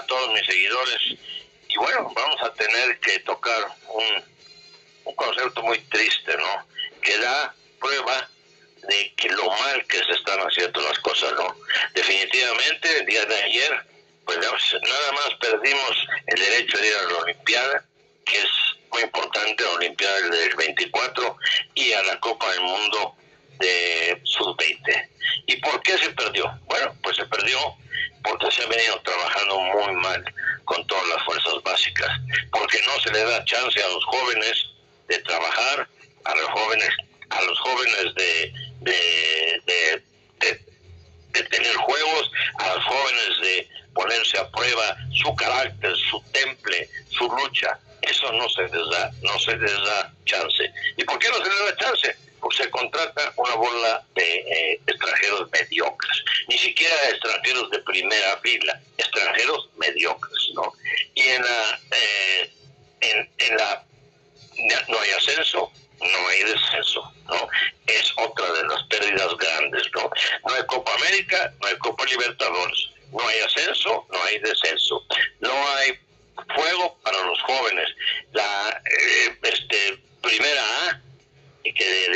a todos mis seguidores. Y bueno, vamos a tener que tocar un, un concepto muy triste, ¿no? Que da prueba de que lo mal que se están haciendo las cosas, ¿no? Definitivamente, el día de ayer, pues nada más perdimos el derecho de ir a la Olimpiada, que es muy importante, la Olimpiada del 24, y a la Copa del Mundo de Sub-20. ¿Y por qué se perdió? Bueno, pues se perdió se ha venido trabajando muy mal con todas las fuerzas básicas, porque no se le da chance a los jóvenes de trabajar, a los jóvenes, a los jóvenes de, de, de tener juegos, a los jóvenes de ponerse a prueba su carácter, su temple, su lucha. Eso no se les da, no se les da chance. ¿Y por qué no se les da chance? Pues se contrata una bola de eh, extranjeros mediocres, ni siquiera extranjeros de primera fila, extranjeros mediocres, ¿no? Y en la, eh, en la, no hay ascenso, no hay descenso, ¿no? Es otra de las pérdidas grandes, ¿no? No hay Copa América, no hay Copa Libertadores, no hay ascenso, no hay descenso, no hay fuego para los jóvenes. La eh, este, primera A, que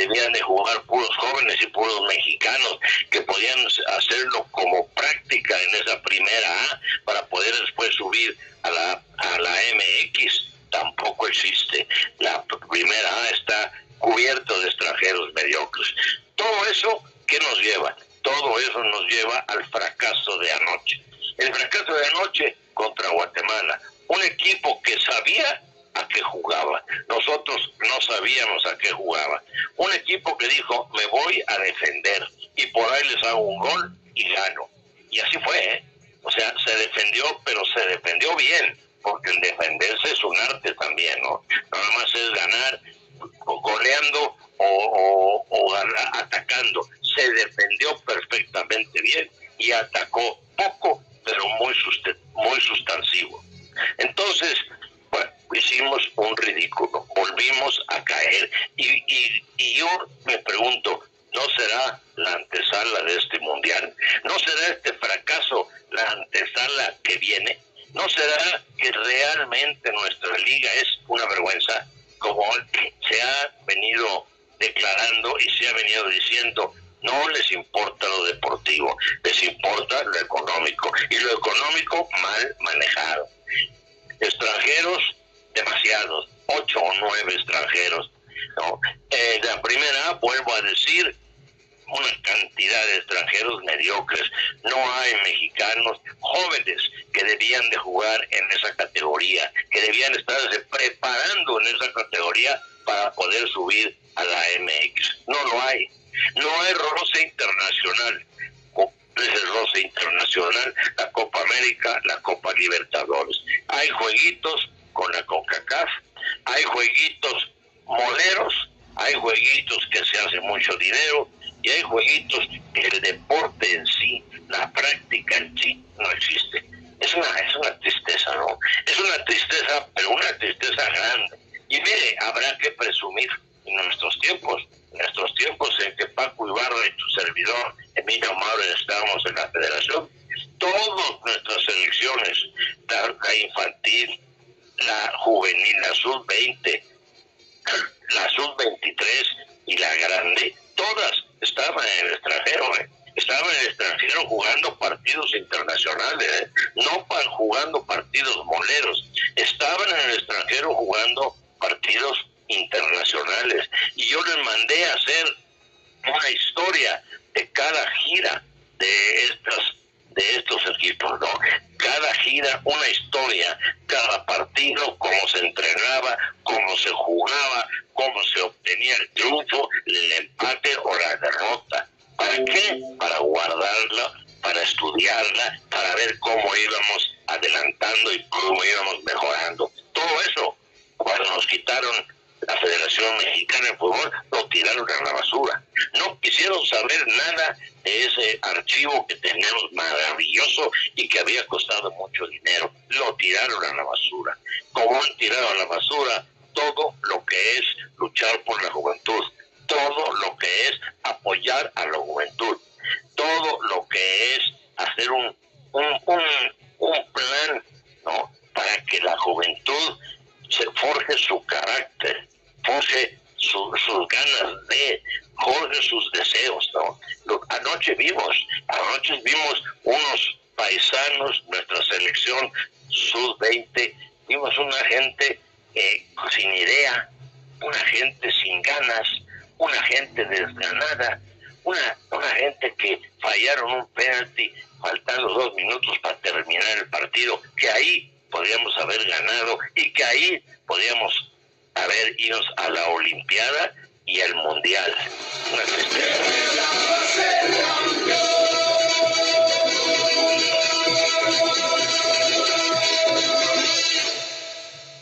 puros jóvenes y puros mexicanos, que podían hacerlo como práctica en esa primera A para poder después subir a la, a la MX, tampoco existe. La primera A está cubierto de extranjeros mediocres. Todo eso, ¿qué nos lleva? Todo eso nos lleva al fracaso de anoche. El fracaso de anoche contra Guatemala, un equipo que sabía a qué jugaba. Nosotros no sabíamos a qué jugaba. Un equipo que dijo, me voy a defender y por ahí les hago un gol y gano. Y así fue, ¿eh? O sea, se defendió, pero se defendió bien, porque el defenderse es un arte también, ¿no? Nada más es ganar goleando o, o atacando. Se defendió perfectamente bien y atacó un ridículo, volvimos a caer. Y, y, y yo me pregunto, ¿no será la antesala de este mundial? ¿No será este fracaso la antesala que viene? ¿No será que realmente nuestra liga es una vergüenza? Como se ha venido declarando y se ha venido diciendo, no les importa lo deportivo, les importa lo económico. Y lo económico mal manejado. Extranjeros, demasiados, ocho o nueve extranjeros. ¿no? Eh, la primera, vuelvo a decir, una cantidad de extranjeros mediocres. No hay mexicanos jóvenes que debían de jugar en esa categoría, que debían estarse preparando en esa categoría para poder subir a la MX. No lo hay. No hay roce internacional. Es el roce internacional, la Copa América, la Copa Libertadores. Hay jueguitos con la CONCACAF, hay jueguitos moleros, hay jueguitos que se hace mucho dinero y hay jueguitos que el deporte en sí, la práctica en sí, no existe. Es una, es una tristeza, ¿no? Es una tristeza, pero una tristeza grande. Y mire, habrá que presumir en nuestros tiempos, en nuestros tiempos en que Paco Ibarra y tu servidor, Emilio Mauro, estábamos en la federación, todas nuestras selecciones, la infantil, la juvenil, la sub-20, la sub-23 y la grande, todas estaban en el extranjero, ¿eh? estaban en el extranjero jugando partidos internacionales, ¿eh? no jugando partidos moleros, estaban en el extranjero jugando partidos internacionales. Y yo les mandé a hacer una historia de cada gira de estas de estos equipos, ¿no? Cada gira una historia, cada partido, cómo se entrenaba, cómo se jugaba, cómo se obtenía el triunfo, el empate o la derrota. ¿Para qué? Para guardarla, para estudiarla, para ver cómo íbamos adelantando y cómo íbamos mejorando. Todo eso, cuando nos quitaron la Federación Mexicana de Fútbol lo tiraron a la basura. No quisieron saber nada de ese archivo que tenemos maravilloso y que había costado mucho dinero. Lo tiraron a la basura. Como han tirado a la basura todo lo que es luchar por la juventud, todo lo que es apoyar a la juventud, todo lo que es hacer un, un, un, un plan que la juventud se forje su carácter, forje sus ganas de, forje sus deseos, ¿no? anoche vimos, anoche vimos unos paisanos, nuestra selección sub-20, vimos una gente eh, sin idea, una gente sin ganas, una gente desganada, una, una gente que fallaron un penalti faltando dos minutos para terminar el partido, que ahí podríamos haber ganado y que ahí podríamos haber ido a la Olimpiada y al Mundial.